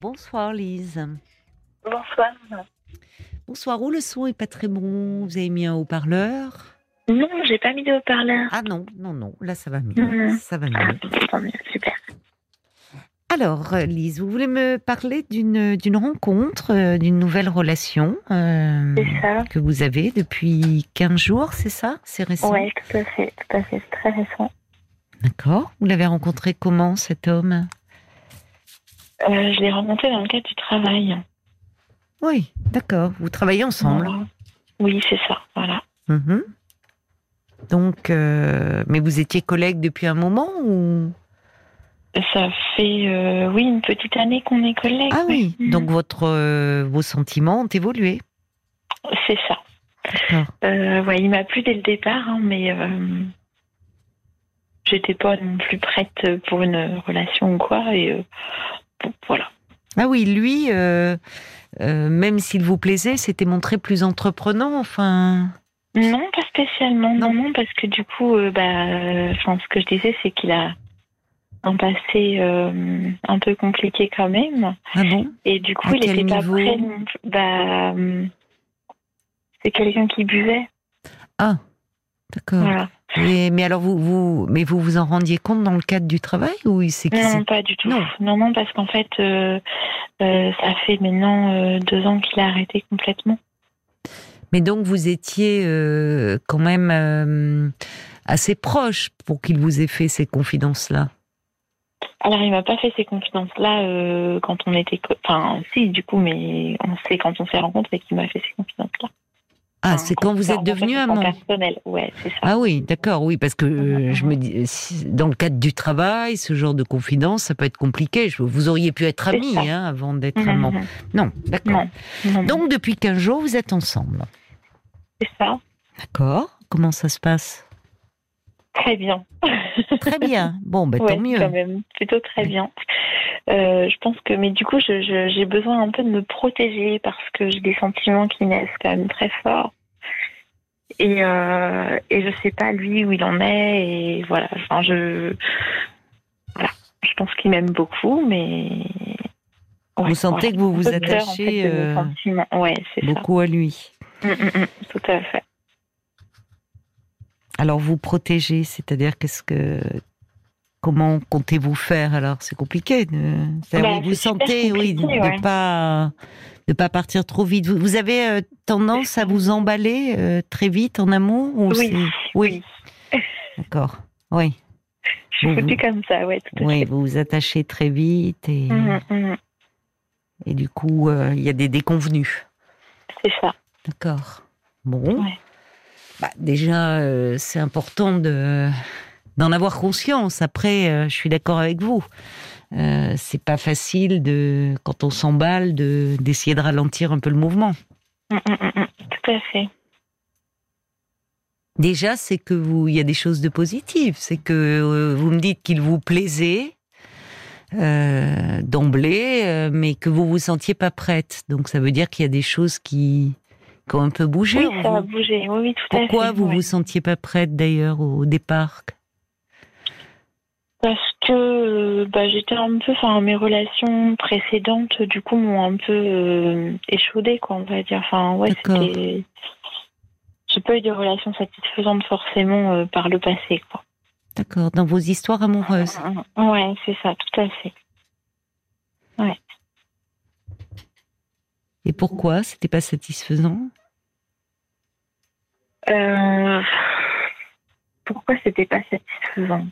Bonsoir Lise. Bonsoir. Bonsoir, où le son est pas très bon? Vous avez mis un haut-parleur? Non, j'ai pas mis de haut-parleur. Ah non, non, non, là ça va mieux. Mhm. Ça va Ah, mieux. mieux, super. Alors euh, Lise, vous voulez me parler d'une d'une rencontre, euh, d'une nouvelle relation euh, C'est ça. que vous avez depuis 15 jours, c'est ça? C'est récent? Ouais, tout à fait, tout à fait, c'est très récent. D'accord. Vous l'avez rencontré comment cet homme? Euh, je l'ai rencontré dans le cadre du travail. Oui, d'accord. Vous travaillez ensemble. Voilà. Oui, c'est ça, voilà. Mhm. Donc, euh, mais vous étiez collègues depuis un moment ou? Ça fait, euh, oui, une petite année qu'on est collègues. Ah oui. Donc votre vos sentiments ont évolué. C'est ça. Ouais, il m'a plu dès le départ, hein, mais j'étais pas non plus prête pour une relation ou quoi. Et euh, voilà. Ah oui, lui, euh, euh, même s'il vous plaisait, s'était montré plus entreprenant. Enfin, Non, pas spécialement. Non. Non, parce que du coup, euh, bah, enfin, ce que je disais, c'est qu'il a un passé euh, un peu compliqué quand même. ah bon? Et du coup, À il quel était pas prêt. Bah, c'est quelqu'un qui buvait. Ah, d'accord. Voilà. Mais alors vous, vous, mais vous vous en rendiez compte dans le cadre du travail ou il s'est Non, pas du tout. Non. Non, non, parce qu'en fait, euh, euh, ça fait maintenant euh, deux ans qu'il a arrêté complètement. Mais donc vous étiez quand même assez proche pour qu'il vous ait fait ces confidences-là. Alors, il m'a pas fait ces confidences-là quand on était. Enfin, si, du coup, mais on sait quand on s'est rencontrés qu'il m'a fait ces confidences-là. Ah, c'est quand vous êtes devenu amant. personnel, ouais, c'est ça. Ah oui, d'accord, oui, parce que euh, je me dis, si- dans le cadre du travail, ce genre de confidence, ça peut être compliqué. Je- Vous auriez pu être amis hein, avant d'être Mhm, amant. Non, d'accord. Non, non, Donc depuis 15 jours, vous êtes ensemble. c'est ça. D'accord. Comment ça se passe? Très bien. Très bien. Bon, ben Ouais, tant mieux. quand même, plutôt très bien. Euh, je pense que, mais du coup, j'ai besoin un peu de me protéger parce que j'ai des sentiments qui naissent quand même très forts. Et, euh, et je sais pas lui où il en est. Et voilà, enfin, je, voilà. je pense qu'il m'aime beaucoup, mais. Ouais, Vous sentez que vous vous peur, en attachez, fait, euh, sentiments. Ouais, c'est ça. Beaucoup à lui. Mm, mm, mm, tout à fait. Alors vous protégez, c'est-à-dire qu'est-ce que comment comptez-vous faire? Alors C'est compliqué. De... Bah, vous super sentez, oui, de ouais. pas de pas partir trop vite. Vous, vous avez euh, tendance à vous emballer euh, très vite en amour ou Oui, c'est- oui? D'accord. Oui, Je suis Vous- foutue comme ça, ouais, tout oui, vous vous attachez très vite et, Mm, mm, et du coup euh, il y a des déconvenus. c'est ça. D'accord. Bon. Ouais. Bah, déjà, euh, c'est important de d'en avoir conscience. Après, euh, je suis d'accord avec vous. Euh, c'est pas facile de quand on s'emballe de d'essayer de ralentir un peu le mouvement. Mm, mm, mm, Tout à fait. Déjà, c'est que vous, il y a des choses de positives. C'est que euh, vous me dites qu'il vous plaisait euh, d'emblée, euh, mais que vous vous sentiez pas prête. Donc, ça veut dire qu'il y a des choses qui, qui ont un peu bougé. Oui, ça a bougé. Oui, oui, tout à fait. Pourquoi vous ouais. vous sentiez pas prête d'ailleurs au départ Parce que euh, bah, j'étais un peu, enfin, mes relations précédentes, du coup, m'ont un peu euh, échaudée, quoi, on va dire. Enfin, ouais, D'accord. c'était. J'ai pas eu de relations satisfaisantes forcément euh, par le passé, quoi. D'accord, dans vos histoires amoureuses. Ouais, c'est ça, tout à fait. Et pourquoi? C'était pas satisfaisant? Euh, Pourquoi c'était pas satisfaisant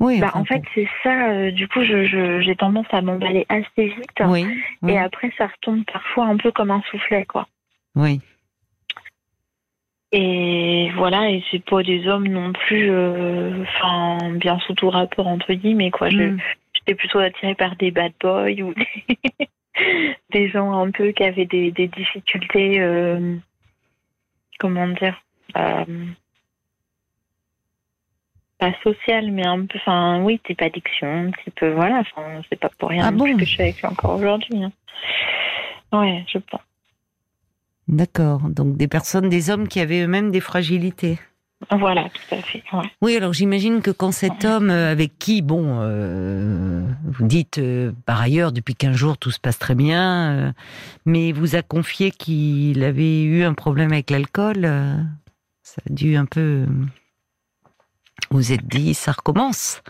Oui, bah, En fait, c'est ça. euh, du coup, je- je- j'ai tendance à m'emballer assez vite. oui, oui, Et après, ça retombe parfois un peu comme un soufflet, quoi. oui. Et voilà, et c'est pas des hommes non plus, euh, enfin, bien sous tout rapport, entre guillemets, quoi. Mm. J'étais plutôt attirée par des bad boys ou des, des gens un peu qui avaient des, des difficultés, euh, comment dire, euh, pas sociales, mais un peu, enfin, oui, type addiction, un petit peu, voilà, enfin, c'est pas pour rien Ah bon que je suis avec lui encore aujourd'hui. hein. Ouais, je pense. D'accord. Donc des personnes, des hommes qui avaient eux-mêmes des fragilités. Voilà, tout à fait. Ouais. Oui, alors j'imagine que quand cet homme euh, avec qui, bon, euh, vous dites, euh, par ailleurs, depuis 15 jours, tout se passe très bien, euh, mais vous a confié qu'il avait eu un problème avec l'alcool. Euh, ça a dû un peu. Vous vous êtes dit, ça recommence.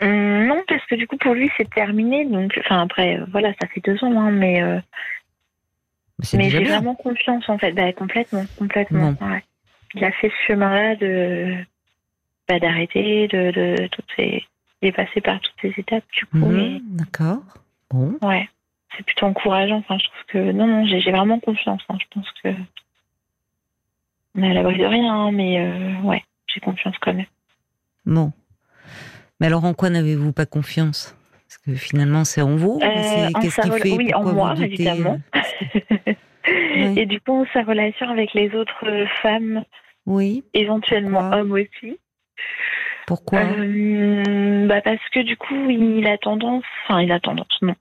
Hum, non, parce que du coup, pour lui, c'est terminé. Donc, enfin, après, euh, voilà, ça fait deux ans, hein, mais, euh, Mais j'ai vraiment confiance, en fait. Bah, complètement, complètement. Bon. ouais. Il a fait ce chemin-là de bah, d'arrêter, de, de toutes ces. Il est passé par toutes ces étapes, du coup. Et- D'accord. Bon. Ouais, c'est plutôt encourageant. Enfin, je trouve que non, non, j'ai j'ai vraiment confiance. hein. Je pense que on est à l'abri de rien, hein, mais euh, ouais, j'ai confiance quand même. Bon. Mais alors, en quoi n'avez-vous pas confiance? Parce que finalement, c'est en vous. Euh, en sa rela- fait oui, en moi, évidemment. euh, Oui. Et du coup, sa relation avec les autres euh, femmes, Oui. éventuellement Pourquoi? hommes aussi. Pourquoi? Euh, bah parce que du coup, il a tendance, enfin, il a tendance, non.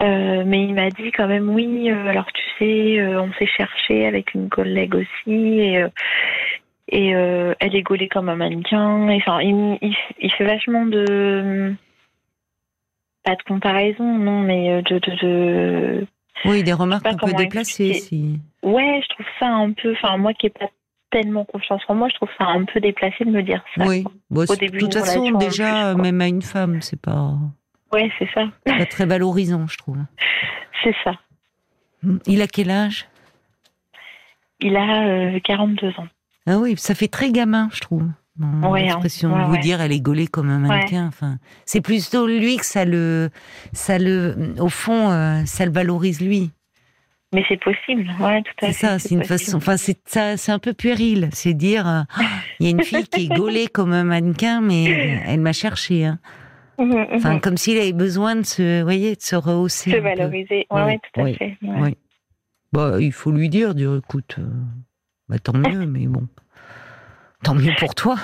Euh, mais il m'a dit quand même, oui, euh, alors tu sais, on s'est cherché avec une collègue aussi, et, et elle est gaulée comme un mannequin. Et, Enfin, il, il, il fait vachement de. Pas de comparaison, non, mais de. de, de... Oui, des remarques un peu déplacées, si. Ouais, je trouve ça un peu. Enfin, moi qui n'ai pas tellement confiance en moi, je trouve ça un peu déplacé de me dire ça. Oui. Bon, c'est- début de toute façon, déjà, plus, quoi. même à une femme, c'est pas, Ouais, c'est ça. pas très valorisant, je trouve. C'est ça. Il a quel âge? Il a euh, 42 ans. Ah oui, ça fait très gamin, je trouve. Ouais, hein. l'expression Ouais, de vous ouais. dire, elle est gaulée comme un mannequin. Enfin, c'est plutôt lui que ça le, ça le, au fond, euh, ça le valorise lui. Mais c'est possible, ouais, tout à C'est fait. ça, c'est une possible. façon. Enfin, c'est ça, c'est un peu puéril. C'est dire, euh, il y a une fille qui est gaulée comme un mannequin, mais elle m'a cherché. Hein. Mhm, mhm. Enfin, comme s'il avait besoin de se, voyez, de se rehausser. se valoriser. Ouais, tout à oui, fait. ouais. oui. Bah, il faut lui dire, dire, écoute, euh, bah, tant mieux, mais bon, tant mieux pour toi.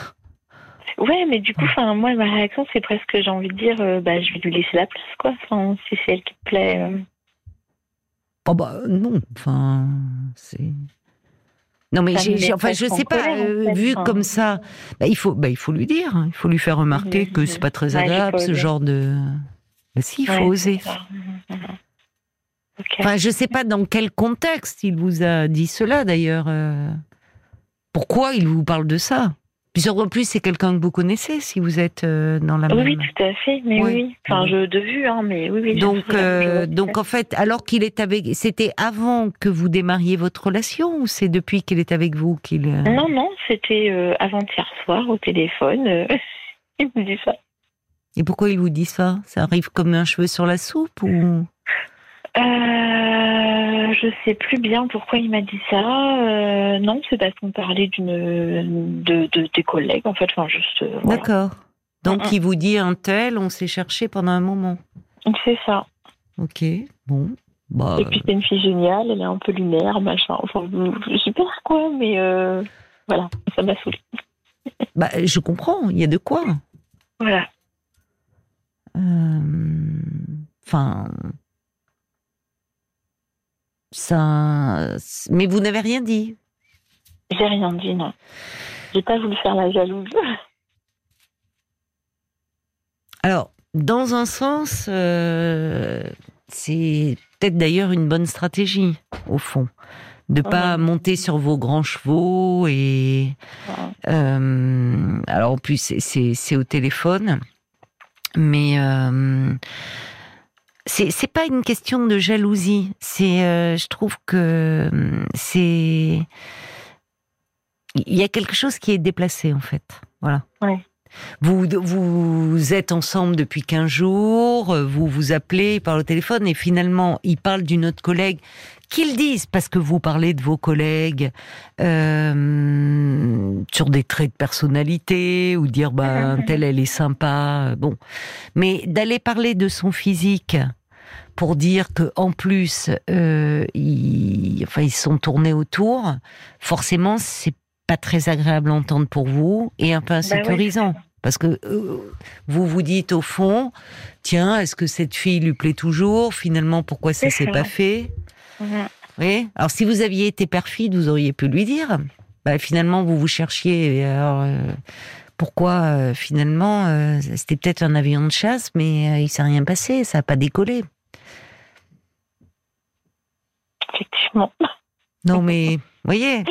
Ouais, mais du coup, enfin, moi, ma réaction, c'est presque, j'ai envie de dire, euh, bah, je vais lui laisser la place, quoi. Enfin, si c'est elle qui te plaît. Euh. Oh bah non, enfin, c'est. Non mais j'ai, enfin je sais pas, colère, euh, vu enfin. comme ça, bah, il faut, bah, il faut lui dire, hein. il faut lui faire remarquer Mhm, que c'est pas très Ouais, agréable ce genre de. Bah, si, il faut Ouais, oser. Mhm, mhm. Ok. Enfin, je sais pas dans quel contexte il vous a dit cela d'ailleurs. euh. Pourquoi il vous parle de ça? Puis en plus, c'est quelqu'un que vous connaissez si vous êtes euh, dans la oui, même. oui, tout à fait. Mais Oui. oui, Enfin, je, de vue, hein, mais oui, oui. Donc, euh, donc en fait, alors qu'il est avec, c'était avant que vous démarriez votre relation ou c'est depuis qu'il est avec vous qu'il euh, Non, non, c'était euh, avant-hier soir au téléphone. euh, il me dit ça. Et pourquoi il vous dit ça? Ça arrive comme un cheveu sur la soupe ou Euh, je sais plus bien pourquoi il m'a dit ça. Euh, non, c'est parce qu'on parlait d'une de, de des collègues en fait. Enfin, juste. euh, voilà. D'accord. Donc Mm, mm. il vous dit un tel, on s'est cherché pendant un moment. C'est ça. Ok, bon. Bah, Et puis c'est une fille géniale, elle est un peu lunaire, machin. Enfin, je sais pas quoi, mais euh, voilà, ça m'a saoulée. bah, je comprends, il y a de quoi. Voilà. Enfin, ça. Mais vous n'avez rien dit. J'ai rien dit, non. J'ai pas voulu faire la jalouse. Alors, dans un sens, euh, c'est peut-être d'ailleurs une bonne stratégie, au fond, de pas Mhm. monter sur vos grands chevaux et euh, alors en plus c'est au téléphone, mais euh, c'est c'est pas une question de jalousie. C'est, euh, je trouve que hum, c'est il y a quelque chose qui est déplacé en fait. Voilà. Ouais. Vous, vous êtes ensemble depuis 15 jours, vous vous appelez par le téléphone et finalement, il parle d'une autre collègue. Qu'ils disent, parce que vous parlez de vos collègues euh, sur des traits de personnalité ou dire, ben, telle, elle est sympa. Bon. Mais d'aller parler de son physique pour dire que en plus, euh, ils, enfin, ils sont tournés autour, forcément, c'est pas très agréable à entendre pour vous et un peu Bah insécurisant. Parce que euh, vous vous dites au fond, tiens, est-ce que cette fille lui plaît toujours? Finalement, pourquoi ça s'est pas fait? Mhm. Oui. Alors, si vous aviez été perfide, vous auriez pu lui dire. Bah, finalement, vous vous cherchiez. et alors, euh, pourquoi euh, finalement euh, c'était peut-être un avion de chasse, mais euh, il s'est rien passé, ça n'a pas décollé. Non, mais voyez.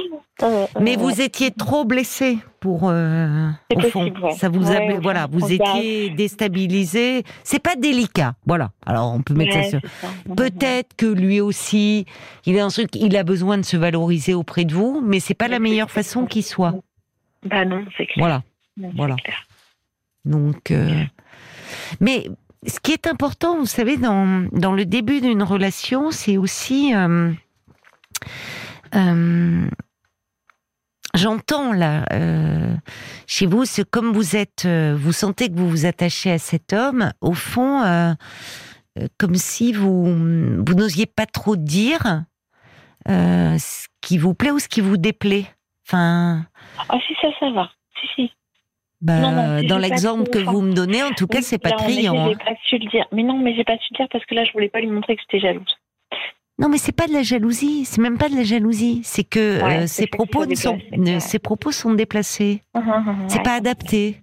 Euh, Mais euh, vous étiez trop blessé pour euh, au fond. possible, ouais. Ça vous Ouais, a, voilà, vous étiez déstabilisé. C'est pas délicat, voilà. Alors on peut mettre ça sur. Peut-être que lui aussi, il a un truc, il a besoin de se valoriser auprès de vous, mais c'est pas la meilleure façon qui soit. Bah non, c'est clair. Voilà. Non, voilà. clair. Donc, mais ce qui est important, vous savez, dans, dans le début d'une relation, c'est aussi. Euh, J'entends là, euh, chez vous, ce, comme vous êtes, euh, vous sentez que vous vous attachez à cet homme, au fond, comme si vous, vous n'osiez pas trop dire ce qui vous plaît ou ce qui vous déplaît. Enfin, Ah si, ça, ça va. Si, si. bah, Non, non, dans l'exemple que vous me donnez, en tout cas, Oui, c'est pas là, criant. hein. Pas su le dire. Mais non, mais j'ai pas su le dire parce que là, je voulais pas lui montrer que j'étais jalouse. Non, mais c'est pas de la jalousie. C'est même pas de la jalousie. C'est que Ouais, euh, c'est ses propos ne sont, ne- ses propos sont déplacés. C'est Ouais. pas adapté.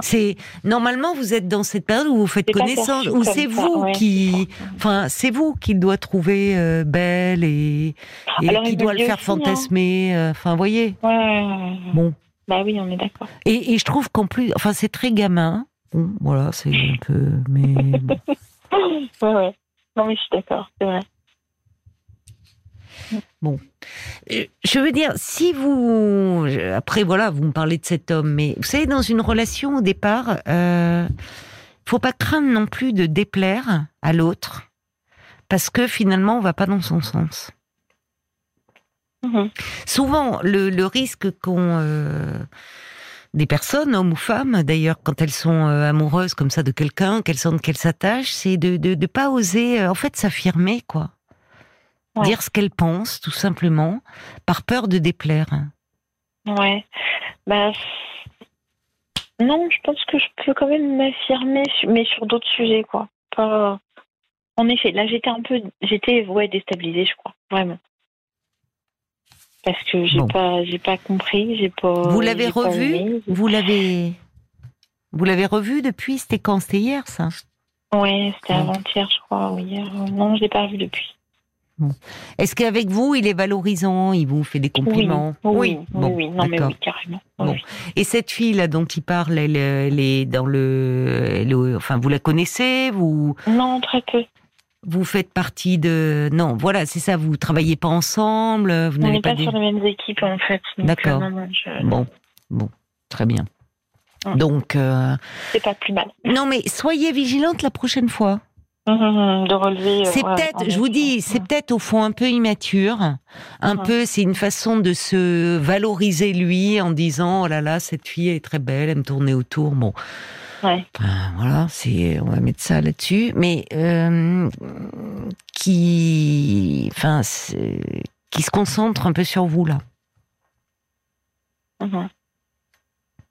C'est normalement vous êtes dans cette période où vous faites C'est connaissance, où c'est vous ouais, qui, c'est enfin c'est vous qui le doit trouver euh, belle et, et Alors, qui doit le faire aussi, hein. fantasmer. euh, Enfin, voyez. Ouais, ouais. Bon. Bah oui, on est d'accord. Et, et je trouve qu'en plus, enfin c'est très gamin. Bon, voilà, c'est un peu, mais Ouais, ouais. Non, mais je suis d'accord, c'est vrai. Euh, Je veux dire, si vous, après voilà, vous me parlez de cet homme, mais vous savez, dans une relation au départ, euh, faut pas craindre non plus de déplaire à l'autre, parce que finalement, on va pas dans son sens. Mhm. Souvent, le, le risque qu'ont euh, des personnes, hommes ou femmes, d'ailleurs, quand elles sont euh, amoureuses comme ça de quelqu'un, qu'elles sentent qu'elles s'attachent, c'est de, de pas oser, euh, en fait, s'affirmer, quoi. Ouais. Dire ce qu'elles pensent, tout simplement, par peur de déplaire. Ouais. Bah. Non, je pense que je peux quand même m'affirmer, mais sur d'autres sujets, quoi. Pas. En effet, là, j'étais un peu. J'étais, ouais, déstabilisée, je crois. Vraiment. Parce que j'ai Bon. pas, j'ai pas compris, j'ai pas. Vous l'avez revu? aimé. Vous l'avez vous l'avez revu depuis? C'était quand? C'était hier, ça? Ouais, c'était avant-hier, je crois, ou hier. Non, je l'ai pas revu depuis. Est-ce qu'avec vous, il est valorisant Il vous fait des compliments Oui, oui, Bon, oui, non, mais d'accord. oui, carrément. Bon. Et cette fille là dont il parle, elle, elle est dans le, le- enfin, vous la connaissez Vous Non, très peu. vous faites partie de Non, voilà, c'est ça. Vous travaillez pas ensemble Vous On n'est pas, des- sur les mêmes équipes, en fait. D'accord. euh, je- Bon, bon, très bien. Donc, euh, C'est pas plus mal. non, mais soyez vigilante la prochaine fois. Mhm, De relever. euh, C'est ouais, peut-être, je vous dis, c'est peut-être au fond un peu immature. Un peu, c'est une façon de se valoriser lui en disant oh là là, cette fille est très belle, elle me tournait autour. Bon, Ouais. Voilà, c'est, on va mettre ça là-dessus. Mais euh, qui, enfin, qui se concentre un peu sur vous là.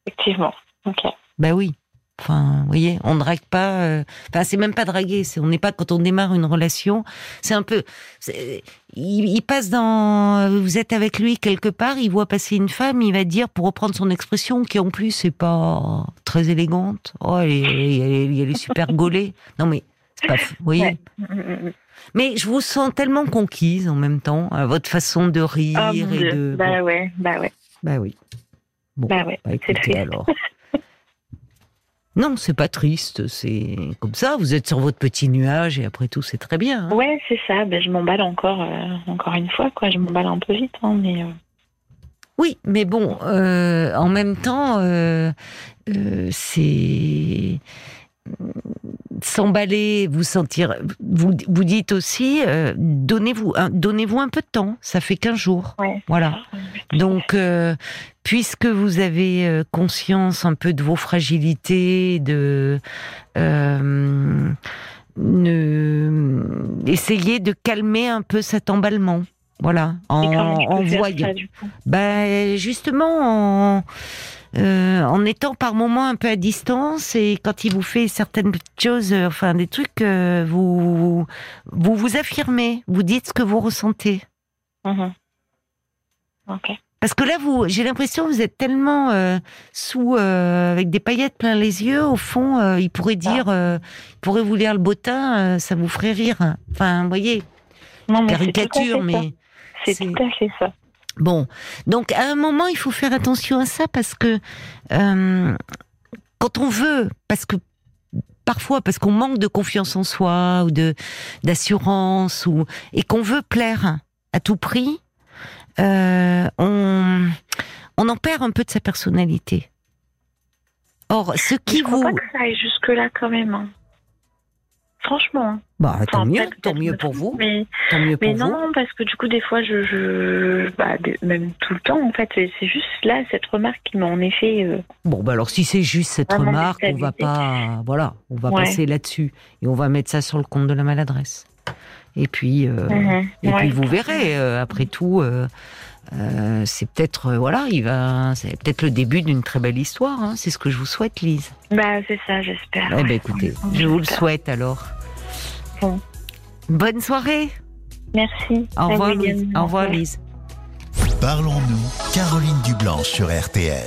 Effectivement. Ok. Bah oui. Enfin, vous voyez, on drague pas. euh, Enfin, c'est même pas draguer. C'est on n'est pas quand on démarre une relation. C'est un peu. Il, il passe dans. Vous êtes avec lui quelque part. Il voit passer une femme. Il va dire, pour reprendre son expression, qui en plus c'est pas très élégante. Oh, elle est, elle est- elle est super gaulée. Non mais c'est pas. fou, Vous voyez. Ouais. Mhm, mhm. Mais je vous sens tellement conquise en même temps, à votre façon de rire mon et de. Bah ouais, bah ouais, bah oui. Bon, bah ouais. bah écoutez alors. Non, c'est pas triste, c'est comme ça. Vous êtes sur votre petit nuage et après tout, c'est très bien. hein. Ouais, c'est ça. Ben, je m'emballe encore, euh, encore une fois, quoi. Je m'emballe un peu vite, hein, mais. euh, Oui, mais bon, euh, en même temps, c'est s'emballer, vous sentir. Vous, vous dites aussi, euh, donnez-vous, un, peu de temps. Ça fait 15 jours. Ouais. Voilà. Donc, euh, puisque vous avez euh, conscience un peu de vos fragilités, de euh, ne, essayez de calmer un peu cet emballement. Voilà, en, en voyant. ça, Ben, justement, en, euh, en étant par moments un peu à distance et quand il vous fait certaines choses, euh, enfin des trucs, euh, vous, vous vous affirmez, vous dites ce que vous ressentez. Mhm. Ok. Parce que là, vous, j'ai l'impression que vous êtes tellement euh, sous, euh, avec des paillettes plein les yeux. Au fond, euh, il pourrait dire, euh, il pourrait vous lire le bottin, ça vous ferait rire. Enfin, vous voyez, Non, mais caricature, mais. C'est tout à fait ça. Bon, donc à un moment, il faut faire attention à ça parce que quand on veut, parce que parfois, parce qu'on manque de confiance en soi ou de d'assurance ou et qu'on veut plaire à tout prix, euh, on on en perd un peu de sa personnalité. Or, ce qui je crois vous, pas que ça aille jusque-là quand même. hein. Franchement. hein. bah, tant Enfin, mieux, tant pour vous, Mais, tant mieux pour mais vous. non, parce que du coup, des fois, je, je bah, même tout le temps, en fait, c'est juste là, cette remarque qui m'a en effet. euh, Bon, bah alors si c'est juste cette remarque, on va pas, voilà, on va Ouais. passer là-dessus et on va mettre ça sur le compte de la maladresse. Et puis, euh, mhm, et ouais. puis vous verrez. euh, après tout, euh, euh, c'est peut-être, euh, voilà, il va, c'est peut-être le début d'une très belle histoire. hein. C'est ce que je vous souhaite, Lise. Bah, c'est ça, j'espère. Eh ben, écoutez, je vous le souhaite alors. Bon. Bonne soirée. Merci. Au revoir, Lise. Au revoir, Lise. Parlons-nous, Caroline Dublanche sur RTL.